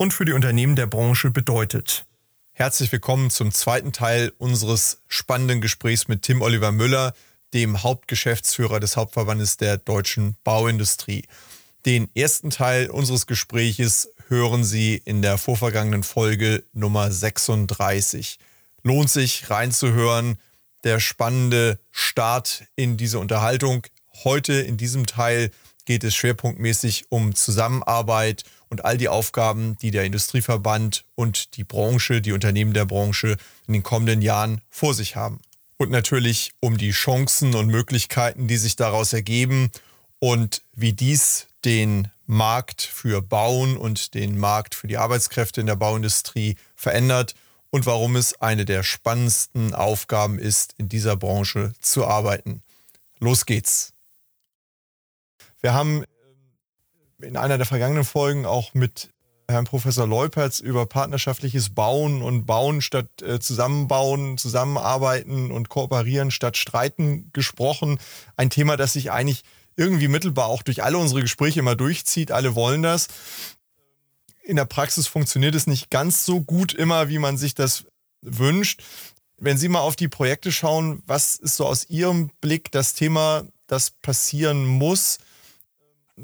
und für die Unternehmen der Branche bedeutet. Herzlich willkommen zum zweiten Teil unseres spannenden Gesprächs mit Tim Oliver Müller, dem Hauptgeschäftsführer des Hauptverbandes der deutschen Bauindustrie. Den ersten Teil unseres Gespräches hören Sie in der vorvergangenen Folge Nummer 36. Lohnt sich reinzuhören. Der spannende Start in diese Unterhaltung. Heute in diesem Teil geht es schwerpunktmäßig um Zusammenarbeit und all die Aufgaben, die der Industrieverband und die Branche, die Unternehmen der Branche in den kommenden Jahren vor sich haben. Und natürlich um die Chancen und Möglichkeiten, die sich daraus ergeben und wie dies den Markt für Bauen und den Markt für die Arbeitskräfte in der Bauindustrie verändert und warum es eine der spannendsten Aufgaben ist, in dieser Branche zu arbeiten. Los geht's. Wir haben in einer der vergangenen Folgen auch mit Herrn Professor Leupertz über partnerschaftliches Bauen und Bauen statt äh, Zusammenbauen, Zusammenarbeiten und Kooperieren statt Streiten gesprochen. Ein Thema, das sich eigentlich irgendwie mittelbar auch durch alle unsere Gespräche immer durchzieht. Alle wollen das. In der Praxis funktioniert es nicht ganz so gut immer, wie man sich das wünscht. Wenn Sie mal auf die Projekte schauen, was ist so aus Ihrem Blick das Thema, das passieren muss,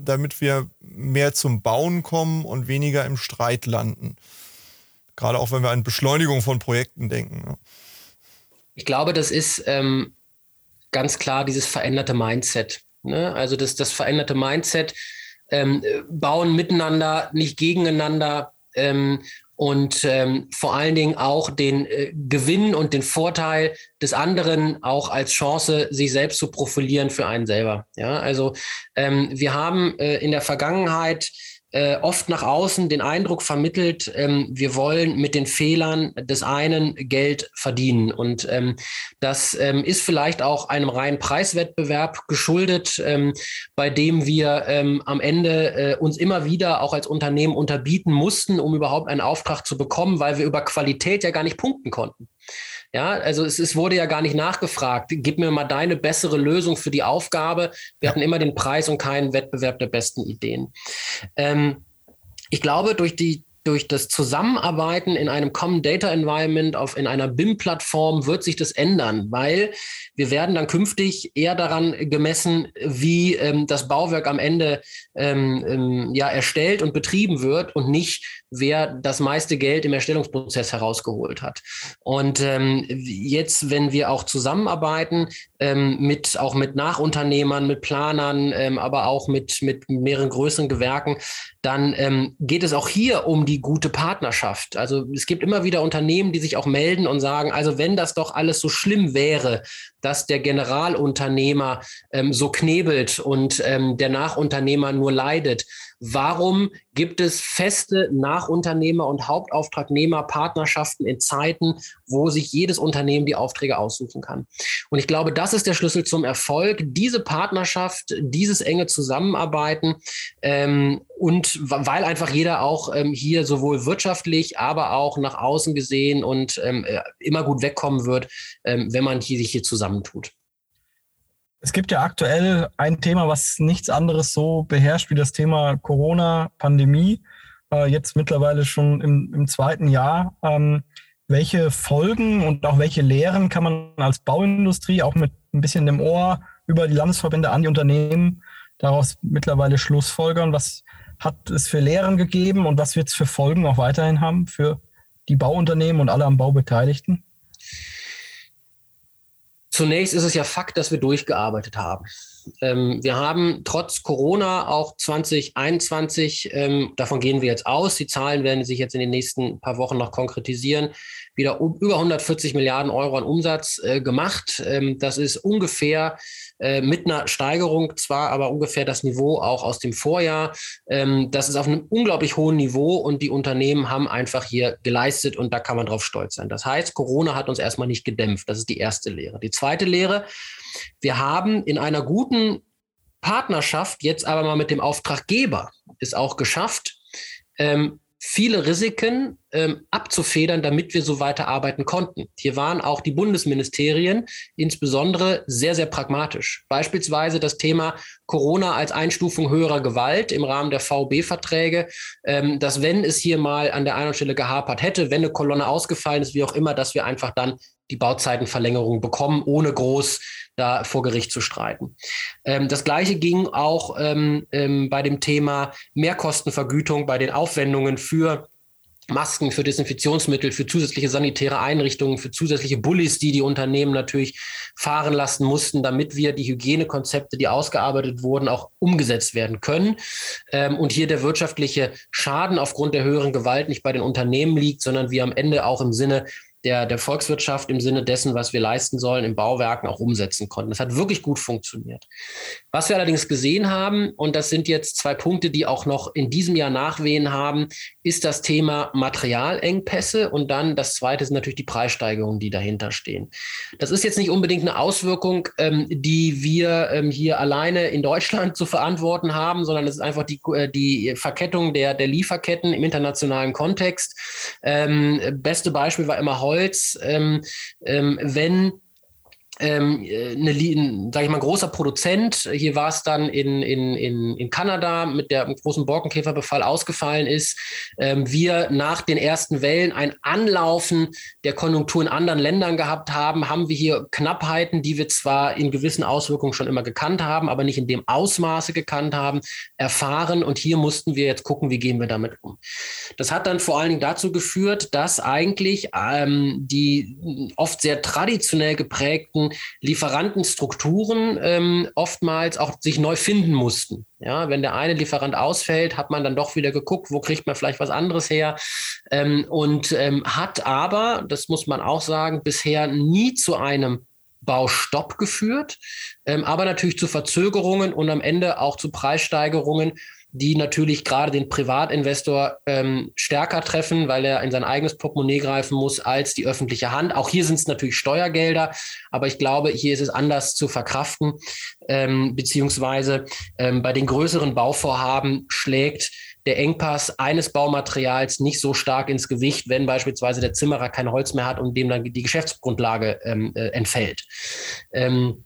damit wir mehr zum Bauen kommen und weniger im Streit landen. Gerade auch wenn wir an Beschleunigung von Projekten denken. Ich glaube, das ist ähm, ganz klar dieses veränderte Mindset. Ne? Also das, das veränderte Mindset, ähm, bauen miteinander, nicht gegeneinander. Ähm, und ähm, vor allen Dingen auch den äh, Gewinn und den Vorteil des anderen auch als Chance, sich selbst zu profilieren für einen selber. Ja, also ähm, wir haben äh, in der Vergangenheit äh, oft nach außen den Eindruck vermittelt, ähm, wir wollen mit den Fehlern des einen Geld verdienen. Und ähm, das ähm, ist vielleicht auch einem reinen Preiswettbewerb geschuldet, ähm, bei dem wir ähm, am Ende äh, uns immer wieder auch als Unternehmen unterbieten mussten, um überhaupt einen Auftrag zu bekommen, weil wir über Qualität ja gar nicht punkten konnten. Ja, also es, es, wurde ja gar nicht nachgefragt. Gib mir mal deine bessere Lösung für die Aufgabe. Wir hatten immer den Preis und keinen Wettbewerb der besten Ideen. Ähm, ich glaube, durch die durch das Zusammenarbeiten in einem Common Data Environment auf in einer BIM-Plattform wird sich das ändern, weil wir werden dann künftig eher daran gemessen, wie ähm, das Bauwerk am Ende ähm, ähm, ja erstellt und betrieben wird und nicht, wer das meiste Geld im Erstellungsprozess herausgeholt hat. Und ähm, jetzt, wenn wir auch zusammenarbeiten ähm, mit auch mit Nachunternehmern, mit Planern, ähm, aber auch mit mit mehreren größeren Gewerken, dann ähm, geht es auch hier um die gute Partnerschaft. Also es gibt immer wieder Unternehmen, die sich auch melden und sagen, also wenn das doch alles so schlimm wäre, dass der Generalunternehmer ähm, so knebelt und ähm, der Nachunternehmer nur leidet, Warum gibt es feste Nachunternehmer und Hauptauftragnehmerpartnerschaften in Zeiten, wo sich jedes Unternehmen die Aufträge aussuchen kann? Und ich glaube, das ist der Schlüssel zum Erfolg. Diese Partnerschaft, dieses enge Zusammenarbeiten ähm, und weil einfach jeder auch ähm, hier sowohl wirtschaftlich, aber auch nach außen gesehen und ähm, äh, immer gut wegkommen wird, ähm, wenn man hier, sich hier zusammentut. Es gibt ja aktuell ein Thema, was nichts anderes so beherrscht wie das Thema Corona-Pandemie. Äh, jetzt mittlerweile schon im, im zweiten Jahr. Ähm, welche Folgen und auch welche Lehren kann man als Bauindustrie auch mit ein bisschen dem Ohr über die Landesverbände an die Unternehmen daraus mittlerweile schlussfolgern? Was hat es für Lehren gegeben und was wird es für Folgen auch weiterhin haben für die Bauunternehmen und alle am Bau Beteiligten? Zunächst ist es ja Fakt, dass wir durchgearbeitet haben. Ähm, wir haben trotz Corona auch 2021, ähm, davon gehen wir jetzt aus, die Zahlen werden sich jetzt in den nächsten paar Wochen noch konkretisieren, wieder um, über 140 Milliarden Euro an Umsatz äh, gemacht. Ähm, das ist ungefähr äh, mit einer Steigerung zwar, aber ungefähr das Niveau auch aus dem Vorjahr. Ähm, das ist auf einem unglaublich hohen Niveau und die Unternehmen haben einfach hier geleistet und da kann man drauf stolz sein. Das heißt, Corona hat uns erstmal nicht gedämpft. Das ist die erste Lehre. Die zweite Lehre, wir haben in einer guten Partnerschaft jetzt aber mal mit dem Auftraggeber ist auch geschafft, ähm, viele Risiken ähm, abzufedern, damit wir so weiterarbeiten konnten. Hier waren auch die Bundesministerien insbesondere sehr, sehr pragmatisch. Beispielsweise das Thema Corona als Einstufung höherer Gewalt im Rahmen der VB-Verträge, ähm, dass wenn es hier mal an der einen Stelle gehapert hätte, wenn eine Kolonne ausgefallen ist, wie auch immer, dass wir einfach dann die Bauzeitenverlängerung bekommen, ohne groß da vor Gericht zu streiten. Ähm, das Gleiche ging auch ähm, ähm, bei dem Thema Mehrkostenvergütung bei den Aufwendungen für Masken, für Desinfektionsmittel, für zusätzliche sanitäre Einrichtungen, für zusätzliche Bullis, die die Unternehmen natürlich fahren lassen mussten, damit wir die Hygienekonzepte, die ausgearbeitet wurden, auch umgesetzt werden können. Ähm, und hier der wirtschaftliche Schaden aufgrund der höheren Gewalt nicht bei den Unternehmen liegt, sondern wir am Ende auch im Sinne der, der Volkswirtschaft im Sinne dessen, was wir leisten sollen, in Bauwerken auch umsetzen konnten. Das hat wirklich gut funktioniert. Was wir allerdings gesehen haben, und das sind jetzt zwei Punkte, die auch noch in diesem Jahr Nachwehen haben, ist das Thema Materialengpässe und dann das zweite sind natürlich die Preissteigerungen, die dahinter stehen. Das ist jetzt nicht unbedingt eine Auswirkung, ähm, die wir ähm, hier alleine in Deutschland zu verantworten haben, sondern es ist einfach die, äh, die Verkettung der, der Lieferketten im internationalen Kontext. Ähm, beste Beispiel war immer heute Holz, ähm, ähm, wenn ähm, eine, sag ich mal, ein großer Produzent, hier war es dann in, in, in, in Kanada mit der großen Borkenkäferbefall ausgefallen ist, ähm, wir nach den ersten Wellen ein Anlaufen der Konjunktur in anderen Ländern gehabt haben, haben wir hier Knappheiten, die wir zwar in gewissen Auswirkungen schon immer gekannt haben, aber nicht in dem Ausmaße gekannt haben, erfahren. Und hier mussten wir jetzt gucken, wie gehen wir damit um. Das hat dann vor allen Dingen dazu geführt, dass eigentlich ähm, die oft sehr traditionell geprägten Lieferantenstrukturen ähm, oftmals auch sich neu finden mussten. Ja, wenn der eine Lieferant ausfällt, hat man dann doch wieder geguckt, wo kriegt man vielleicht was anderes her ähm, und ähm, hat aber, das muss man auch sagen, bisher nie zu einem Baustopp geführt, ähm, aber natürlich zu Verzögerungen und am Ende auch zu Preissteigerungen, die natürlich gerade den Privatinvestor ähm, stärker treffen, weil er in sein eigenes Portemonnaie greifen muss als die öffentliche Hand. Auch hier sind es natürlich Steuergelder, aber ich glaube, hier ist es anders zu verkraften, ähm, beziehungsweise ähm, bei den größeren Bauvorhaben schlägt der Engpass eines Baumaterials nicht so stark ins Gewicht, wenn beispielsweise der Zimmerer kein Holz mehr hat und dem dann die Geschäftsgrundlage ähm, äh, entfällt. Ähm,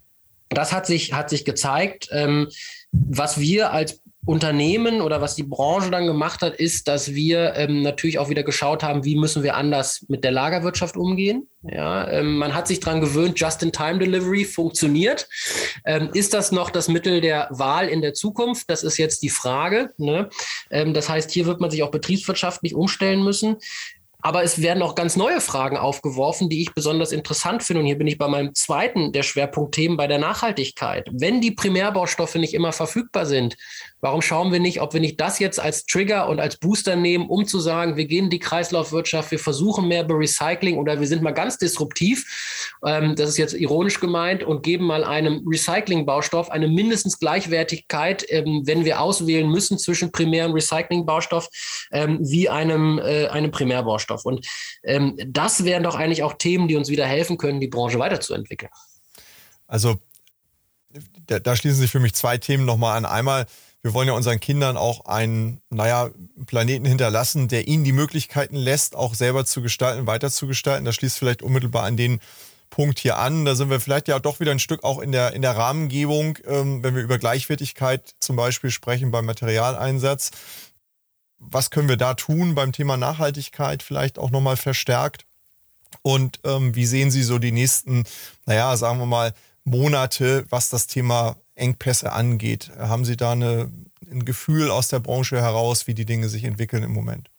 das hat sich, hat sich gezeigt. Ähm, was wir als Unternehmen oder was die Branche dann gemacht hat, ist, dass wir ähm, natürlich auch wieder geschaut haben, wie müssen wir anders mit der Lagerwirtschaft umgehen. Ja, ähm, man hat sich daran gewöhnt, Just-in-Time-Delivery funktioniert. Ähm, ist das noch das Mittel der Wahl in der Zukunft? Das ist jetzt die Frage. Ne? Ähm, das heißt, hier wird man sich auch betriebswirtschaftlich umstellen müssen. Aber es werden auch ganz neue Fragen aufgeworfen, die ich besonders interessant finde. Und hier bin ich bei meinem zweiten der Schwerpunktthemen bei der Nachhaltigkeit. Wenn die Primärbaustoffe nicht immer verfügbar sind, warum schauen wir nicht, ob wir nicht das jetzt als Trigger und als Booster nehmen, um zu sagen, wir gehen in die Kreislaufwirtschaft, wir versuchen mehr bei Recycling oder wir sind mal ganz disruptiv, ähm, das ist jetzt ironisch gemeint, und geben mal einem Recycling-Baustoff eine mindestens Gleichwertigkeit, ähm, wenn wir auswählen müssen zwischen Primär- und Recycling-Baustoff, ähm, wie einem, äh, einem Primärbaustoff. Und ähm, das wären doch eigentlich auch Themen, die uns wieder helfen können, die Branche weiterzuentwickeln. Also da, da schließen sich für mich zwei Themen nochmal an. Einmal, wir wollen ja unseren Kindern auch einen, naja, Planeten hinterlassen, der ihnen die Möglichkeiten lässt, auch selber zu gestalten, weiterzugestalten. Das schließt vielleicht unmittelbar an den Punkt hier an. Da sind wir vielleicht ja doch wieder ein Stück auch in der, in der Rahmengebung, ähm, wenn wir über Gleichwertigkeit zum Beispiel sprechen beim Materialeinsatz was können wir da tun beim Thema Nachhaltigkeit vielleicht auch nochmal verstärkt? Und ähm, wie sehen Sie so die nächsten, naja, sagen wir mal, Monate, was das Thema Engpässe angeht? Haben Sie da eine, ein Gefühl aus der Branche heraus, wie die Dinge sich entwickeln im Moment?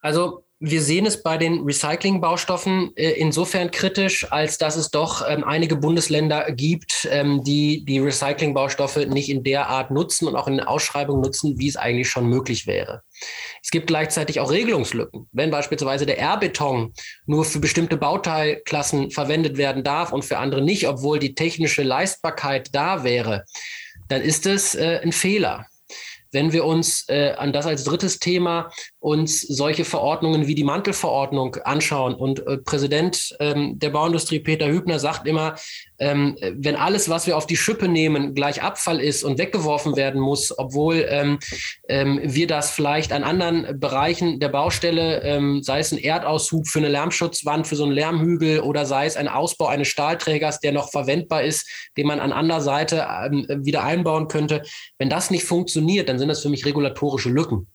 Also wir sehen es bei den Recycling-Baustoffen äh, insofern kritisch, als dass es doch ähm, einige Bundesländer gibt, ähm, die die Recycling-Baustoffe nicht in der Art nutzen und auch in Ausschreibungen nutzen, wie es eigentlich schon möglich wäre. Es gibt gleichzeitig auch Regelungslücken. Wenn beispielsweise der R-Beton nur für bestimmte Bauteilklassen verwendet werden darf und für andere nicht, obwohl die technische Leistbarkeit da wäre, dann ist es äh, ein Fehler. Wenn wir uns äh, an das als drittes Thema uns solche Verordnungen wie die Mantelverordnung anschauen. Und äh, Präsident ähm, der Bauindustrie Peter Hübner sagt immer, ähm, wenn alles, was wir auf die Schippe nehmen, gleich Abfall ist und weggeworfen werden muss, obwohl ähm, ähm, wir das vielleicht an anderen Bereichen der Baustelle, ähm, sei es ein Erdaushub für eine Lärmschutzwand, für so einen Lärmhügel oder sei es ein Ausbau eines Stahlträgers, der noch verwendbar ist, den man an anderer Seite ähm, wieder einbauen könnte. Wenn das nicht funktioniert, dann sind das für mich regulatorische Lücken.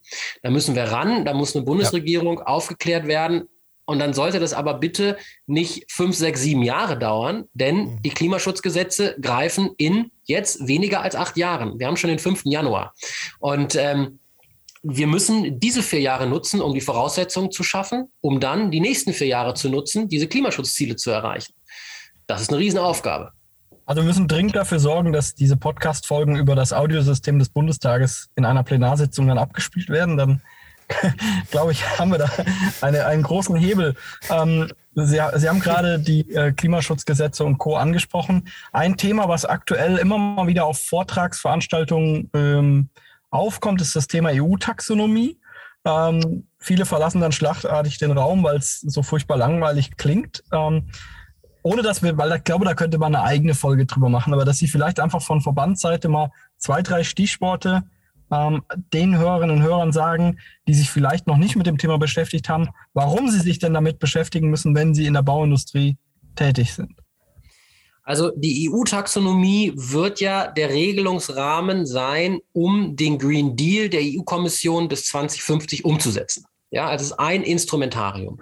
Da müssen wir ran, da muss eine Bundesregierung ja. aufgeklärt werden. Und dann sollte das aber bitte nicht fünf, sechs, sieben Jahre dauern, denn mhm. die Klimaschutzgesetze greifen in jetzt weniger als acht Jahren. Wir haben schon den 5. Januar. Und ähm, wir müssen diese vier Jahre nutzen, um die Voraussetzungen zu schaffen, um dann die nächsten vier Jahre zu nutzen, diese Klimaschutzziele zu erreichen. Das ist eine Riesenaufgabe. Also wir müssen dringend dafür sorgen, dass diese Podcast-Folgen über das Audiosystem des Bundestages in einer Plenarsitzung dann abgespielt werden. Dann glaube ich, haben wir da eine, einen großen Hebel. Ähm, Sie, Sie haben gerade die äh, Klimaschutzgesetze und Co. angesprochen. Ein Thema, was aktuell immer mal wieder auf Vortragsveranstaltungen ähm, aufkommt, ist das Thema EU-Taxonomie. Ähm, viele verlassen dann schlachtartig den Raum, weil es so furchtbar langweilig klingt. Ähm, ohne dass wir, weil ich glaube, da könnte man eine eigene Folge drüber machen, aber dass Sie vielleicht einfach von Verbandsseite mal zwei, drei Stichworte ähm, den Hörerinnen und Hörern sagen, die sich vielleicht noch nicht mit dem Thema beschäftigt haben, warum sie sich denn damit beschäftigen müssen, wenn sie in der Bauindustrie tätig sind. Also die EU-Taxonomie wird ja der Regelungsrahmen sein, um den Green Deal der EU-Kommission bis 2050 umzusetzen. Ja, also es ist ein Instrumentarium.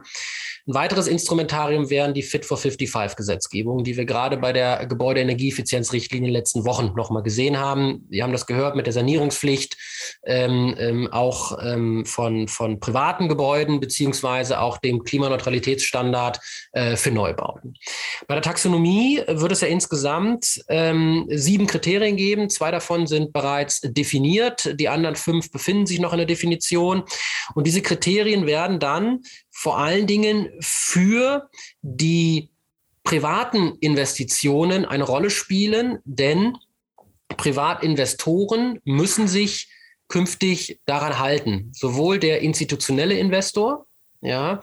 Ein weiteres Instrumentarium wären die Fit for 55 Gesetzgebungen, die wir gerade bei der Gebäudeenergieeffizienzrichtlinie in den letzten Wochen nochmal gesehen haben. Wir haben das gehört mit der Sanierungspflicht, ähm, ähm, auch ähm, von, von privaten Gebäuden, beziehungsweise auch dem Klimaneutralitätsstandard äh, für Neubauten. Bei der Taxonomie wird es ja insgesamt ähm, sieben Kriterien geben. Zwei davon sind bereits definiert. Die anderen fünf befinden sich noch in der Definition. Und diese Kriterien werden dann vor allen Dingen für die privaten Investitionen eine Rolle spielen, denn Privatinvestoren müssen sich künftig daran halten. Sowohl der institutionelle Investor, ja,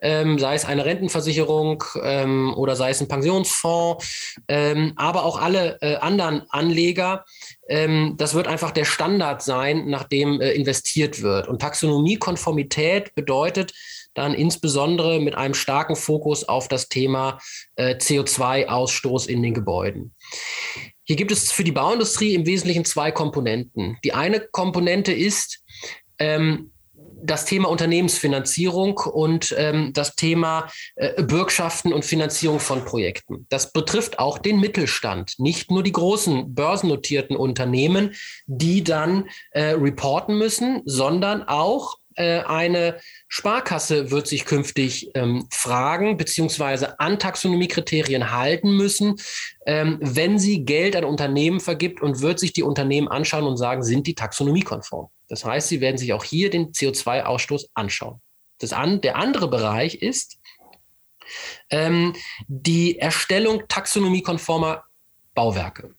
ähm, sei es eine Rentenversicherung ähm, oder sei es ein Pensionsfonds, ähm, aber auch alle äh, anderen Anleger. Ähm, das wird einfach der Standard sein, nach dem äh, investiert wird. Und Taxonomiekonformität bedeutet, dann insbesondere mit einem starken Fokus auf das Thema äh, CO2-Ausstoß in den Gebäuden. Hier gibt es für die Bauindustrie im Wesentlichen zwei Komponenten. Die eine Komponente ist ähm, das Thema Unternehmensfinanzierung und ähm, das Thema äh, Bürgschaften und Finanzierung von Projekten. Das betrifft auch den Mittelstand, nicht nur die großen börsennotierten Unternehmen, die dann äh, reporten müssen, sondern auch äh, eine Sparkasse wird sich künftig ähm, fragen beziehungsweise an Taxonomiekriterien halten müssen, ähm, wenn sie Geld an Unternehmen vergibt und wird sich die Unternehmen anschauen und sagen, sind die taxonomiekonform. Das heißt, sie werden sich auch hier den CO2-Ausstoß anschauen. Das an, der andere Bereich ist ähm, die Erstellung taxonomiekonformer Bauwerke.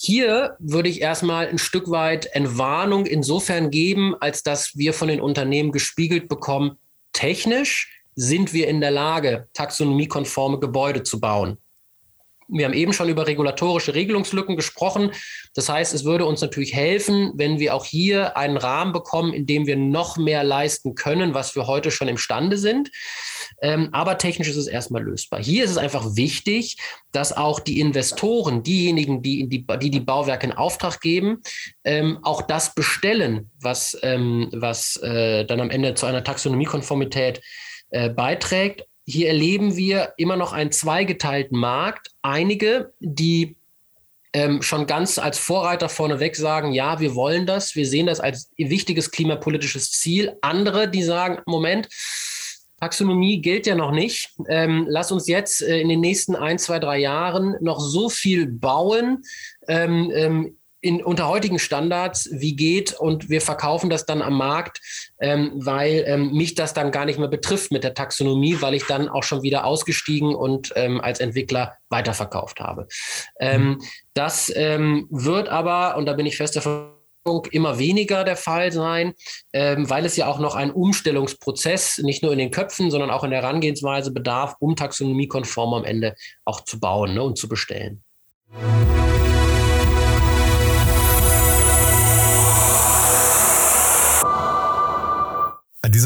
Hier würde ich erstmal ein Stück weit Entwarnung insofern geben, als dass wir von den Unternehmen gespiegelt bekommen, technisch sind wir in der Lage, taxonomiekonforme Gebäude zu bauen. Wir haben eben schon über regulatorische Regelungslücken gesprochen. Das heißt, es würde uns natürlich helfen, wenn wir auch hier einen Rahmen bekommen, in dem wir noch mehr leisten können, was wir heute schon imstande sind. Ähm, aber technisch ist es erstmal lösbar. Hier ist es einfach wichtig, dass auch die Investoren, diejenigen, die die, die, die Bauwerke in Auftrag geben, ähm, auch das bestellen, was, ähm, was äh, dann am Ende zu einer Taxonomiekonformität äh, beiträgt hier erleben wir immer noch einen zweigeteilten Markt. Einige, die ähm, schon ganz als Vorreiter vorneweg sagen, ja, wir wollen das, wir sehen das als wichtiges klimapolitisches Ziel. Andere, die sagen, Moment, Taxonomie gilt ja noch nicht. Ähm, lass uns jetzt äh, in den nächsten ein, zwei, drei Jahren noch so viel bauen, ähm, ähm, in, unter heutigen Standards, wie geht und wir verkaufen das dann am Markt, ähm, weil ähm, mich das dann gar nicht mehr betrifft mit der Taxonomie, weil ich dann auch schon wieder ausgestiegen und ähm, als Entwickler weiterverkauft habe. Ähm, mhm. das ähm, wird aber, und da bin ich fest davon immer weniger der Fall sein, ähm, weil es ja auch noch einen Umstellungsprozess nicht nur in den Köpfen, sondern auch in der Herangehensweise bedarf, um taxonomiekonform am Ende auch zu bauen ne, und zu bestellen.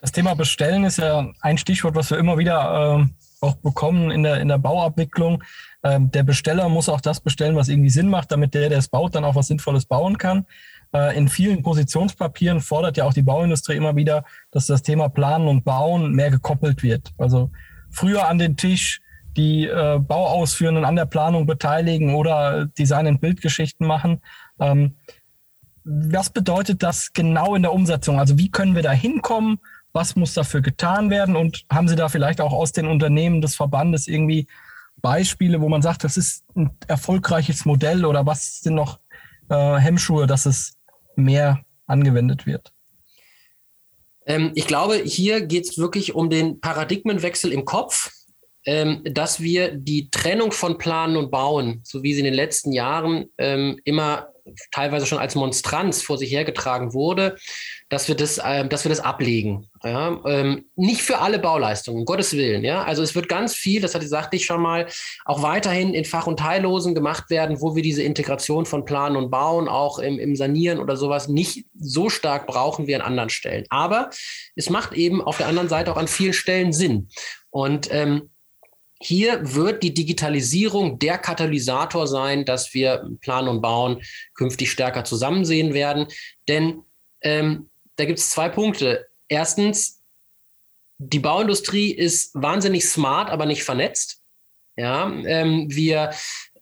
Das Thema Bestellen ist ja ein Stichwort, was wir immer wieder äh, auch bekommen in der, in der Bauabwicklung. Ähm, der Besteller muss auch das bestellen, was irgendwie Sinn macht, damit der, der es baut, dann auch was Sinnvolles bauen kann. Äh, in vielen Positionspapieren fordert ja auch die Bauindustrie immer wieder, dass das Thema Planen und Bauen mehr gekoppelt wird. Also früher an den Tisch, die äh, Bauausführenden an der Planung beteiligen oder Design- und Bildgeschichten machen. Ähm, was bedeutet das genau in der Umsetzung? Also wie können wir da hinkommen? Was muss dafür getan werden? Und haben Sie da vielleicht auch aus den Unternehmen des Verbandes irgendwie Beispiele, wo man sagt, das ist ein erfolgreiches Modell oder was sind noch äh, Hemmschuhe, dass es mehr angewendet wird? Ähm, ich glaube, hier geht es wirklich um den Paradigmenwechsel im Kopf ähm, dass wir die Trennung von Planen und Bauen, so wie sie in den letzten Jahren ähm, immer teilweise schon als Monstranz vor sich hergetragen wurde, dass wir das, äh, dass wir das ablegen. Ja? Ähm, nicht für alle Bauleistungen, um Gottes Willen. Ja? Also es wird ganz viel, das hatte, sagte ich schon mal, auch weiterhin in Fach- und Teillosen gemacht werden, wo wir diese Integration von Planen und Bauen auch im, im Sanieren oder sowas nicht so stark brauchen wie an anderen Stellen. Aber es macht eben auf der anderen Seite auch an vielen Stellen Sinn. Und ähm, hier wird die Digitalisierung der Katalysator sein, dass wir Plan und Bauen künftig stärker zusammen sehen werden. Denn ähm, da gibt es zwei Punkte. Erstens, die Bauindustrie ist wahnsinnig smart, aber nicht vernetzt. Ja, ähm, wir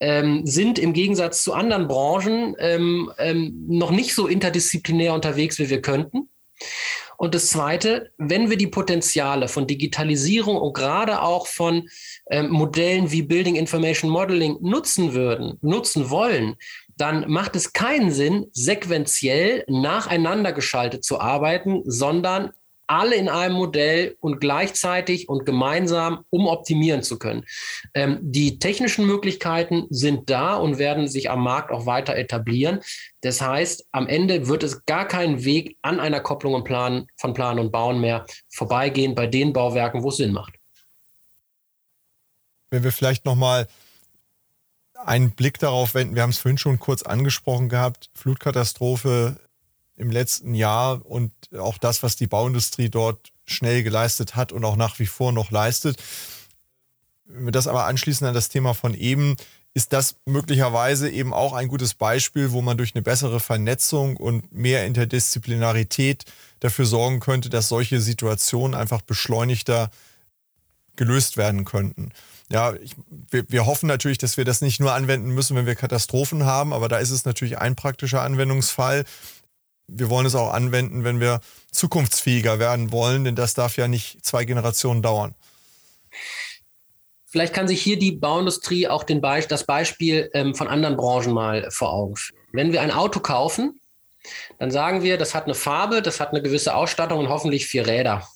ähm, sind im Gegensatz zu anderen Branchen ähm, ähm, noch nicht so interdisziplinär unterwegs, wie wir könnten. Und das Zweite, wenn wir die Potenziale von Digitalisierung und gerade auch von ähm, Modellen wie Building Information Modeling nutzen würden, nutzen wollen, dann macht es keinen Sinn, sequenziell nacheinander geschaltet zu arbeiten, sondern alle in einem Modell und gleichzeitig und gemeinsam, um optimieren zu können. Ähm, die technischen Möglichkeiten sind da und werden sich am Markt auch weiter etablieren. Das heißt, am Ende wird es gar keinen Weg an einer Kopplung und Plan, von Plan und Bauen mehr vorbeigehen bei den Bauwerken, wo es Sinn macht. Wenn wir vielleicht nochmal einen Blick darauf wenden, wir haben es vorhin schon kurz angesprochen gehabt, Flutkatastrophe im letzten Jahr und auch das, was die Bauindustrie dort schnell geleistet hat und auch nach wie vor noch leistet. Wenn wir das aber anschließen an das Thema von eben, ist das möglicherweise eben auch ein gutes Beispiel, wo man durch eine bessere Vernetzung und mehr Interdisziplinarität dafür sorgen könnte, dass solche Situationen einfach beschleunigter gelöst werden könnten. Ja, ich, wir, wir hoffen natürlich, dass wir das nicht nur anwenden müssen, wenn wir Katastrophen haben, aber da ist es natürlich ein praktischer Anwendungsfall wir wollen es auch anwenden, wenn wir zukunftsfähiger werden wollen, denn das darf ja nicht zwei Generationen dauern. Vielleicht kann sich hier die Bauindustrie auch den Be das Beispiel ähm, von anderen Branchen mal vor Augen führen. Wenn wir ein Auto kaufen, dann sagen wir, das hat eine Farbe, das hat eine gewisse Ausstattung und hoffentlich vier Räder.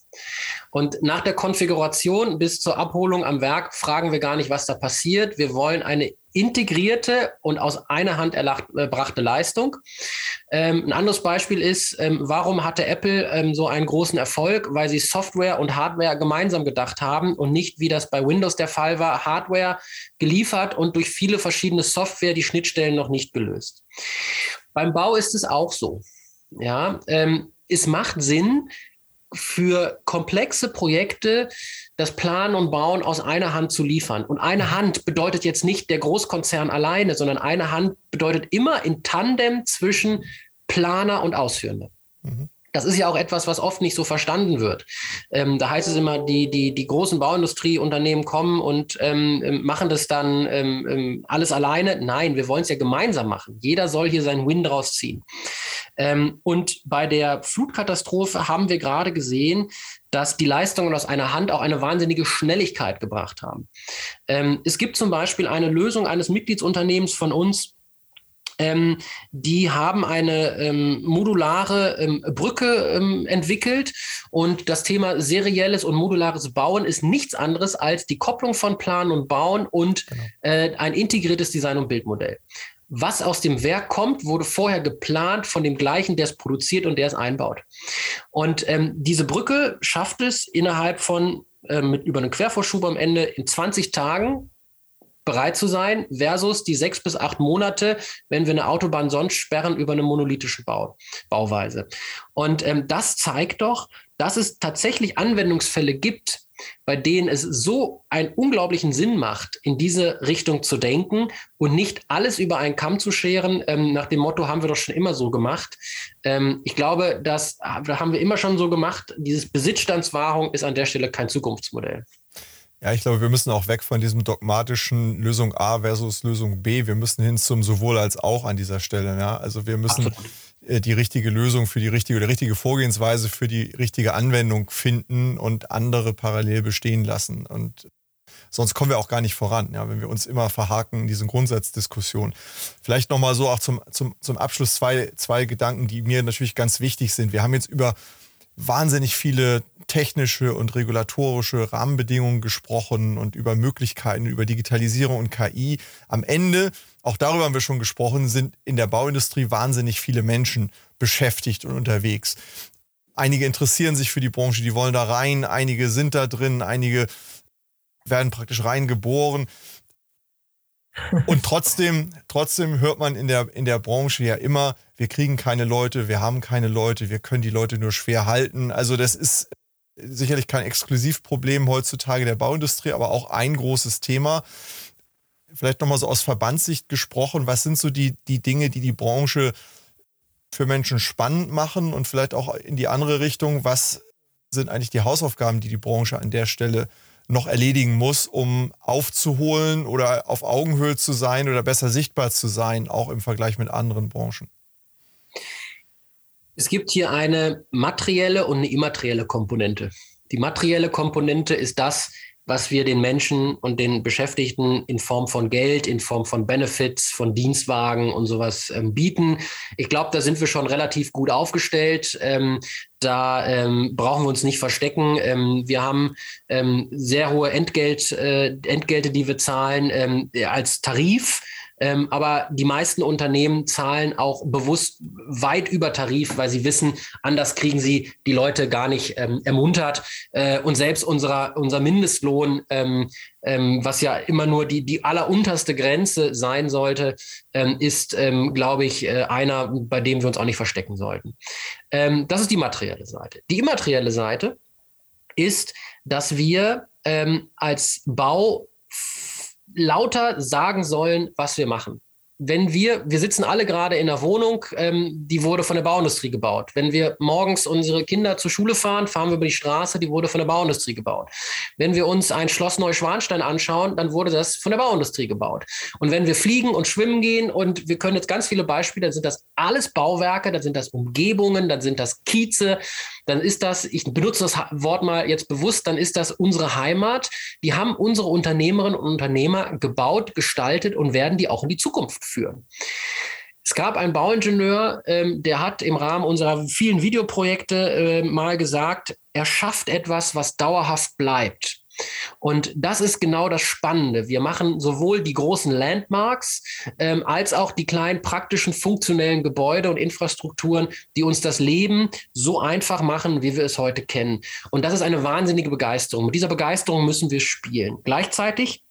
Und nach der Konfiguration bis zur Abholung am Werk fragen wir gar nicht, was da passiert. Wir wollen eine integrierte und aus einer Hand erbrachte Leistung. Ähm, ein anderes Beispiel ist, ähm, warum hatte Apple ähm, so einen großen Erfolg? Weil sie Software und Hardware gemeinsam gedacht haben und nicht, wie das bei Windows der Fall war, Hardware geliefert und durch viele verschiedene Software die Schnittstellen noch nicht gelöst. Beim Bau ist es auch so. Ja, ähm, es macht Sinn, für komplexe Projekte das Planen und Bauen aus einer Hand zu liefern. Und eine Hand bedeutet jetzt nicht der Großkonzern alleine, sondern eine Hand bedeutet immer in Tandem zwischen Planer und Ausführende. Mhm. Das ist ja auch etwas, was oft nicht so verstanden wird. Ähm, da heißt es immer, die, die, die großen Bauindustrieunternehmen kommen und ähm, ähm machen das dann ähm, ähm, alles alleine. Nein, wir wollen es ja gemeinsam machen. Jeder soll hier seinen Win draus ziehen. Ähm, und bei der Flutkatastrophe haben wir gerade gesehen, dass die Leistungen aus einer Hand auch eine wahnsinnige Schnelligkeit gebracht haben. Ähm, es gibt zum Beispiel eine Lösung eines Mitgliedsunternehmens von uns, ähm, die haben eine ähm, modulare ähm, Brücke ähm, entwickelt und das Thema serielles und modulares Bauen ist nichts anderes als die Kopplung von Planen und Bauen und genau. äh, ein integriertes Design- und Bildmodell was aus dem Werk kommt, wurde vorher geplant von dem gleichen, der es produziert und der es einbaut. Und ähm, diese Brücke schafft es innerhalb von äh, mit über einen Quervorschub am Ende in 20 Tagen bereit zu sein, versus die sechs bis acht Monate, wenn wir eine Autobahn sonst sperren über eine monolithische Bau, Bauweise. Und ähm, das zeigt doch, dass es tatsächlich Anwendungsfälle gibt, bei denen es so einen unglaublichen Sinn macht, in diese Richtung zu denken und nicht alles über einen Kamm zu scheren, ähm, nach dem Motto, haben wir doch schon immer so gemacht. Ähm, ich glaube, das haben wir immer schon so gemacht. Dieses Besitzstandswahrung ist an der Stelle kein Zukunftsmodell. Ja, ich glaube, wir müssen auch weg von diesem dogmatischen Lösung A versus Lösung B. Wir müssen hin zum sowohl als auch an dieser Stelle. Ja? Also wir müssen Absolut. Äh, die richtige Lösung für die richtige oder richtige Vorgehensweise für die richtige Anwendung finden und andere parallel bestehen lassen. Und sonst kommen wir auch gar nicht voran, ja, wenn wir uns immer verhaken in diesen Grundsatzdiskussionen. Vielleicht nochmal so auch zum, zum, zum Abschluss zwei, zwei Gedanken, die mir natürlich ganz wichtig sind. Wir haben jetzt über wahnsinnig viele technische und regulatorische Rahmenbedingungen gesprochen und über Möglichkeiten, über Digitalisierung und KI. Am Ende, auch darüber haben wir schon gesprochen, sind in der Bauindustrie wahnsinnig viele Menschen beschäftigt und unterwegs. Einige interessieren sich für die Branche, die wollen da rein, einige sind da drin, einige werden praktisch reingeboren. Und trotzdem, trotzdem hört man in der, in der Branche ja immer, wir kriegen keine Leute, wir haben keine Leute, wir können die Leute nur schwer halten. Also das ist sicherlich kein Exklusivproblem heutzutage der Bauindustrie, aber auch ein großes Thema. Vielleicht nochmal so aus Verbandssicht gesprochen, was sind so die, die Dinge, die die Branche für Menschen spannend machen und vielleicht auch in die andere Richtung, was sind eigentlich die Hausaufgaben, die die Branche an der Stelle noch erledigen muss, um aufzuholen oder auf Augenhöhe zu sein oder besser sichtbar zu sein, auch im Vergleich mit anderen Branchen? Es gibt hier eine materielle und eine immaterielle Komponente. Die materielle Komponente ist das, was wir den Menschen und den Beschäftigten in Form von Geld, in Form von Benefits, von Dienstwagen und sowas ähm, bieten. Ich glaube, da sind wir schon relativ gut aufgestellt. Ähm, da ähm, brauchen wir uns nicht verstecken. Ähm, wir haben ähm, sehr hohe Entgelt, äh, Entgelte, die wir zahlen ähm, als Tarif. Ähm, aber die meisten Unternehmen zahlen auch bewusst weit über Tarif, weil sie wissen, anders kriegen sie die Leute gar nicht ähm, ermuntert. Äh, und selbst unserer, unser Mindestlohn, ähm, ähm was ja immer nur die, die allerunterste Grenze sein sollte, ähm, ist, ähm, glaube ich, äh, einer, bei dem wir uns auch nicht verstecken sollten. das ist die materielle Seite. Die immaterielle Seite ist, dass wir als Bau lauter sagen sollen, was wir machen. wenn wir, wir sitzen alle gerade in einer Wohnung, ähm, die wurde von der Bauindustrie gebaut. Wenn wir morgens unsere Kinder zur Schule fahren, fahren wir über die Straße, die wurde von der Bauindustrie gebaut. Wenn wir uns ein Schloss Neuschwanstein anschauen, dann wurde das von der Bauindustrie gebaut. Und wenn wir fliegen und schwimmen gehen und wir können jetzt ganz viele Beispiele, dann sind das alles Bauwerke, dann sind das Umgebungen, dann sind das Kieze, dann ist das, ich benutze das Wort mal jetzt bewusst, dann ist das unsere Heimat. Die haben unsere Unternehmerinnen und Unternehmer gebaut, gestaltet und werden die auch in die Zukunft führen. Es gab einen Bauingenieur, ähm, der hat im Rahmen unserer vielen Videoprojekte äh, mal gesagt, er schafft etwas, was dauerhaft bleibt. Und das ist genau das Spannende. Wir machen sowohl die großen Landmarks ähm, als auch die kleinen praktischen, funktionellen Gebäude und Infrastrukturen, die uns das Leben so einfach machen, wie wir es heute kennen. Und das ist eine wahnsinnige Begeisterung. Mit dieser Begeisterung müssen wir spielen. Gleichzeitig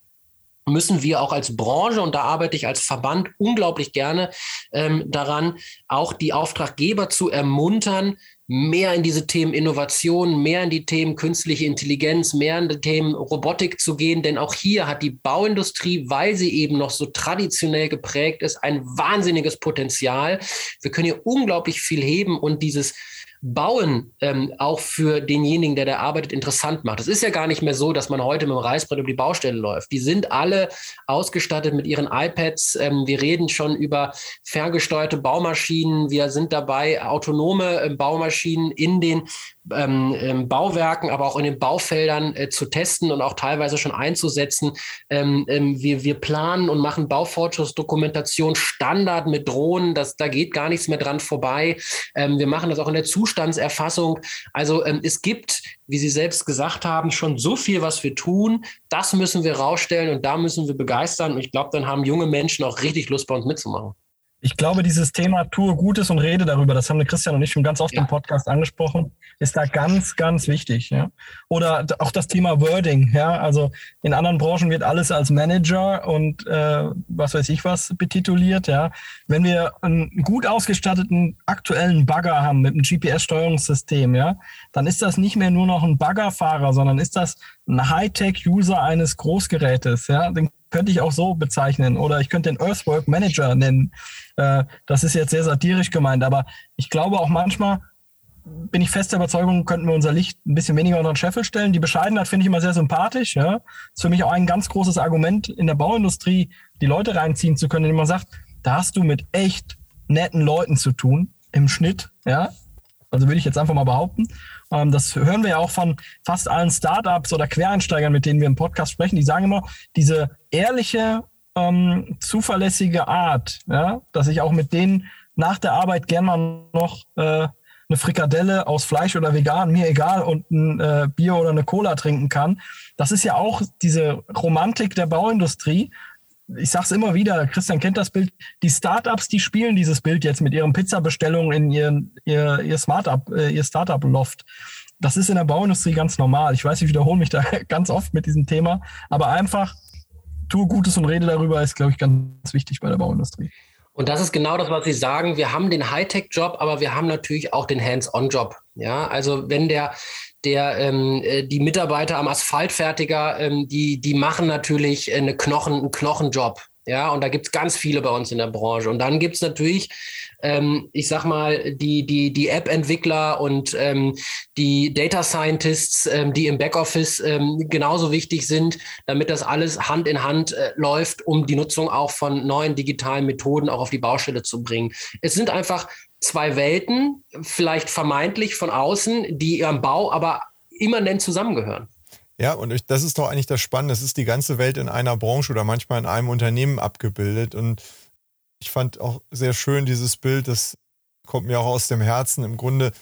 müssen wir auch als Branche, und da arbeite ich als Verband unglaublich gerne ähm, daran, auch die Auftraggeber zu ermuntern, mehr in diese Themen Innovation, mehr in die Themen künstliche Intelligenz, mehr in die Themen Robotik zu gehen. Denn auch hier hat die Bauindustrie, weil sie eben noch so traditionell geprägt ist, ein wahnsinniges Potenzial. Wir können hier unglaublich viel heben und dieses Bauen ähm, auch für denjenigen, der da arbeitet, interessant macht. Es ist ja gar nicht mehr so, dass man heute mit dem Reißbrett über die Baustelle läuft. Die sind alle ausgestattet mit ihren iPads. Ähm, wir reden schon über ferngesteuerte Baumaschinen. Wir sind dabei, autonome äh, Baumaschinen in den ähm, ähm, Bauwerken, aber auch in den Baufeldern äh, zu testen und auch teilweise schon einzusetzen. Ähm, ähm, wir, wir planen und machen Baufortschrittsdokumentation Standard mit Drohnen. Das, da geht gar nichts mehr dran vorbei. Ähm, wir machen das auch in der Zustandserfassung. Also ähm, es gibt, wie Sie selbst gesagt haben, schon so viel, was wir tun. Das müssen wir rausstellen und da müssen wir begeistern. Und ich glaube, dann haben junge Menschen auch richtig Lust, bei uns mitzumachen. Ich glaube, dieses Thema tue Gutes und rede darüber, das haben Christian und ich schon ganz oft ja. im Podcast angesprochen, ist da ganz, ganz wichtig. Ja? Oder auch das Thema Wording. Ja? Also in anderen Branchen wird alles als Manager und äh, was weiß ich was betituliert. Ja? Wenn wir einen gut ausgestatteten aktuellen Bagger haben mit einem GPS-Steuerungssystem, ja, dann ist das nicht mehr nur noch ein Baggerfahrer, sondern ist das ein Hightech-User eines Großgerätes. Ja? Den könnte ich auch so bezeichnen. Oder ich könnte den Earthwork Manager nennen. Äh, das ist jetzt sehr satirisch gemeint, aber ich glaube auch manchmal, bin ich fest der Überzeugung, könnten wir unser Licht ein bisschen weniger unter den Scheffel stellen. Die Bescheidenheit finde ich immer sehr sympathisch. Ja. Ist für mich auch ein ganz großes Argument in der Bauindustrie, die Leute reinziehen zu können, indem man sagt, da hast du mit echt netten Leuten zu tun, im Schnitt, ja. Also würde ich jetzt einfach mal behaupten. Ähm, das hören wir ja auch von fast allen Startups oder Quereinsteigern, mit denen wir im Podcast sprechen. Die sagen immer, diese ehrliche, ähm, zuverlässige Art, ja, dass ich auch mit denen nach der Arbeit gerne mal noch äh, eine Frikadelle aus Fleisch oder vegan, mir egal, und ein äh, Bier oder eine Cola trinken kann. Das ist ja auch diese Romantik der Bauindustrie. Ich sage es immer wieder, Christian kennt das Bild. Die Startups, die spielen dieses Bild jetzt mit ihren Pizzabestellungen in ihren, ihr, ihr, Smart-up, äh, ihr Startup-Loft. Das ist in der Bauindustrie ganz normal. Ich weiß, ich wiederhole mich da ganz oft mit diesem Thema, aber einfach tue Gutes und rede darüber ist, glaube ich, ganz wichtig bei der Bauindustrie. Und das ist genau das, was Sie sagen. Wir haben den Hightech-Job, aber wir haben natürlich auch den Hands-on-Job. Ja, also wenn der, der, ähm, äh, die Mitarbeiter am Asphaltfertiger, ähm, die, die machen natürlich eine Knochen, einen Knochenjob. Ja, und da gibt es ganz viele bei uns in der Branche. Und dann gibt es natürlich ähm, ich sag mal, die, die, die App-Entwickler und ähm, die Data Scientists, ähm, die im Backoffice ähm, genauso wichtig sind, damit das alles Hand in Hand äh, läuft, um die Nutzung auch von neuen digitalen Methoden auch auf die Baustelle zu bringen. Es sind einfach zwei Welten, vielleicht vermeintlich von außen, die am Bau aber immanent zusammengehören. Ja, und das ist doch eigentlich das Spannende. Es ist die ganze Welt in einer Branche oder manchmal in einem Unternehmen abgebildet. Und ich fand auch sehr schön dieses Bild, das kommt mir auch aus dem Herzen. Im Grunde,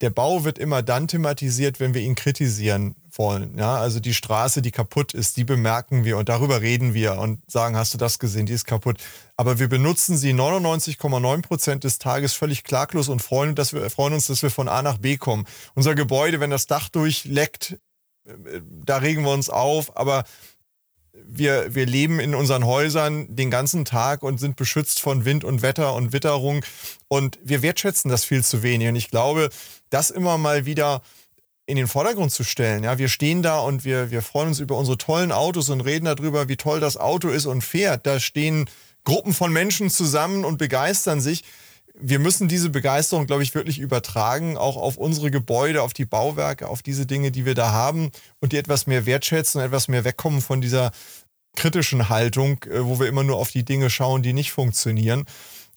der Bau wird immer dann thematisiert, wenn wir ihn kritisieren wollen. Ja, also die Straße, die kaputt ist, die bemerken wir und darüber reden wir und sagen, hast du das gesehen, die ist kaputt. Aber wir benutzen sie 99,9 Prozent des Tages völlig klaglos und freuen, dass wir, freuen uns, dass wir von A nach B kommen. Unser Gebäude, wenn das Dach durchleckt, äh, da regen wir uns auf, aber wir, wir leben in unseren Häusern den ganzen Tag und sind beschützt von Wind und Wetter und Witterung. Und wir wertschätzen das viel zu wenig. Und ich glaube, das immer mal wieder in den Vordergrund zu stellen. Ja, wir stehen da und wir, wir freuen uns über unsere tollen Autos und reden darüber, wie toll das Auto ist und fährt. Da stehen Gruppen von Menschen zusammen und begeistern sich. Wir müssen diese Begeisterung, glaube ich, wirklich übertragen, auch auf unsere Gebäude, auf die Bauwerke, auf diese Dinge, die wir da haben und die etwas mehr wertschätzen etwas mehr wegkommen von dieser kritischen Haltung, äh, wo wir immer nur auf die Dinge schauen, die nicht funktionieren.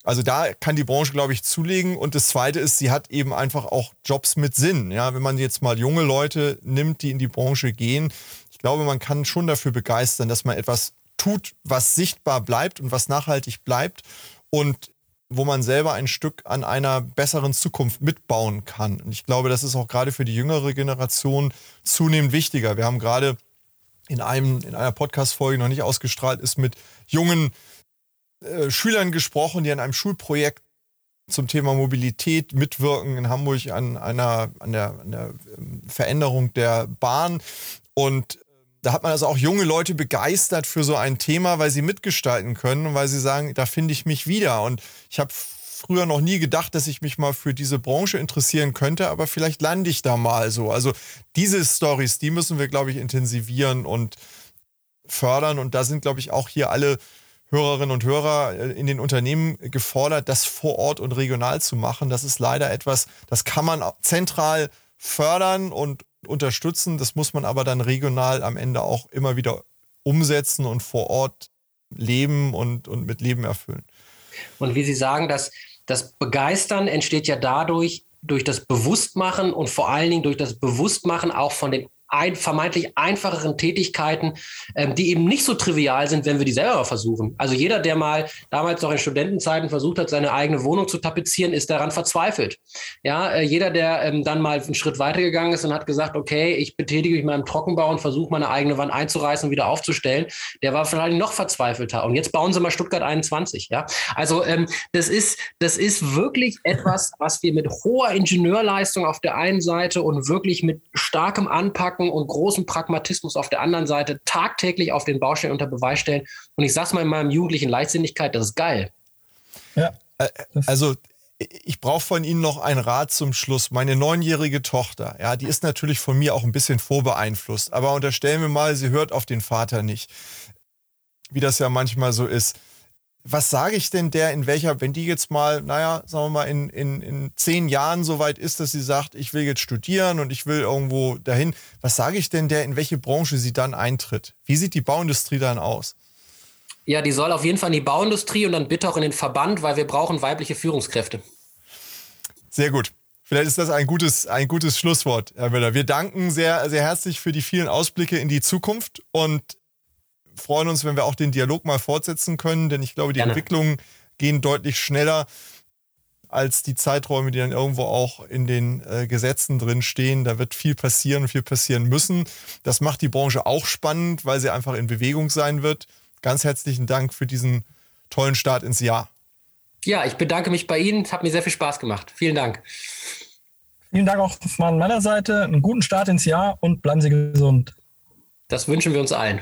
Also da kann die Branche, glaube ich, zulegen. Und das Zweite ist, sie hat eben einfach auch Jobs mit Sinn. Ja, wenn man jetzt mal junge Leute nimmt, die in die Branche gehen, ich glaube, man kann schon dafür begeistern, dass man etwas tut, was sichtbar bleibt und was nachhaltig bleibt und wo man selber ein Stück an einer besseren Zukunft mitbauen kann. Und ich glaube, das ist auch gerade für die jüngere Generation zunehmend wichtiger. Wir haben gerade in, einem, in einer Podcast-Folge noch nicht ausgestrahlt ist, mit jungen äh, Schülern gesprochen, die an einem Schulprojekt zum Thema Mobilität mitwirken in Hamburg an einer an der, an der ähm, Veränderung der Bahn. Und da hat man also auch junge Leute begeistert für so ein Thema, weil sie mitgestalten können und weil sie sagen, da finde ich mich wieder. Und ich habe früher noch nie gedacht, dass ich mich mal für diese Branche interessieren könnte, aber vielleicht lande ich da mal so. Also diese Stories, die müssen wir, glaube ich, intensivieren und fördern. Und da sind, glaube ich, auch hier alle Hörerinnen und Hörer äh, in den Unternehmen gefordert, das vor Ort und regional zu machen. Das ist leider etwas, das kann man zentral fördern und unterstützen. Das muss man aber dann regional am Ende auch immer wieder umsetzen und vor Ort leben und, und mit Leben erfüllen. Und wie Sie sagen, dass das Begeistern entsteht ja dadurch, durch das Bewusstmachen und vor allen Dingen durch das Bewusstmachen auch von den ein, vermeintlich einfacheren Tätigkeiten, ähm, die eben nicht so trivial sind, wenn wir die selber versuchen. Also jeder, der mal damals noch in Studentenzeiten versucht hat, seine eigene Wohnung zu tapezieren, ist daran verzweifelt. Ja, äh, jeder, der ähm, dann mal einen Schritt weitergegangen ist und hat gesagt, okay, ich betätige mich mal im Trockenbau und versuche meine eigene Wand einzureißen und wieder aufzustellen, der war vielleicht noch verzweifelter. Und jetzt bauen sie mal Stuttgart 21. Ja, also ähm, das ist das ist wirklich etwas, was wir mit hoher Ingenieurleistung auf der einen Seite und wirklich mit starkem Anpacken Stärken und großen Pragmatismus auf der anderen Seite tagtäglich auf den Baustellen unter Beweis stellen. Und ich sag's mal in meinem jugendlichen Leichtsinnigkeit, das ist geil. Ja, also ich brauche von Ihnen noch einen Rat zum Schluss. Meine neunjährige Tochter, ja, die ist natürlich von mir auch ein bisschen vorbeeinflusst. Aber unterstellen wir mal, sie hört auf den Vater nicht. Wie das ja manchmal so ist was sage ich denn der, in welcher, wenn die jetzt mal, naja, sagen wir mal, in, in, in zehn Jahren so weit ist, dass sie sagt, ich will jetzt studieren und ich will irgendwo dahin, was sage ich denn der, in welche Branche sie dann eintritt? Wie sieht die Bauindustrie dann aus? Ja, die soll auf jeden Fall in die Bauindustrie und dann bitte auch in den Verband, weil wir brauchen weibliche Führungskräfte. Sehr gut. Vielleicht ist das ein gutes, ein gutes Schlusswort, Herr Müller. Wir danken sehr, sehr herzlich für die vielen Ausblicke in die Zukunft und freuen uns, wenn wir auch den Dialog mal fortsetzen können, denn ich glaube, die Gerne. Entwicklungen gehen deutlich schneller als die Zeiträume, die dann irgendwo auch in den äh, Gesetzen drin stehen. Da wird viel passieren, viel passieren müssen. Das macht die Branche auch spannend, weil sie einfach in Bewegung sein wird. Ganz herzlichen Dank für diesen tollen Start ins Jahr. Ja, ich bedanke mich bei Ihnen. Es hat mir sehr viel Spaß gemacht. Vielen Dank. Vielen Dank auch von meiner Seite. Einen guten Start ins Jahr und bleiben Sie gesund. Das wünschen wir uns allen.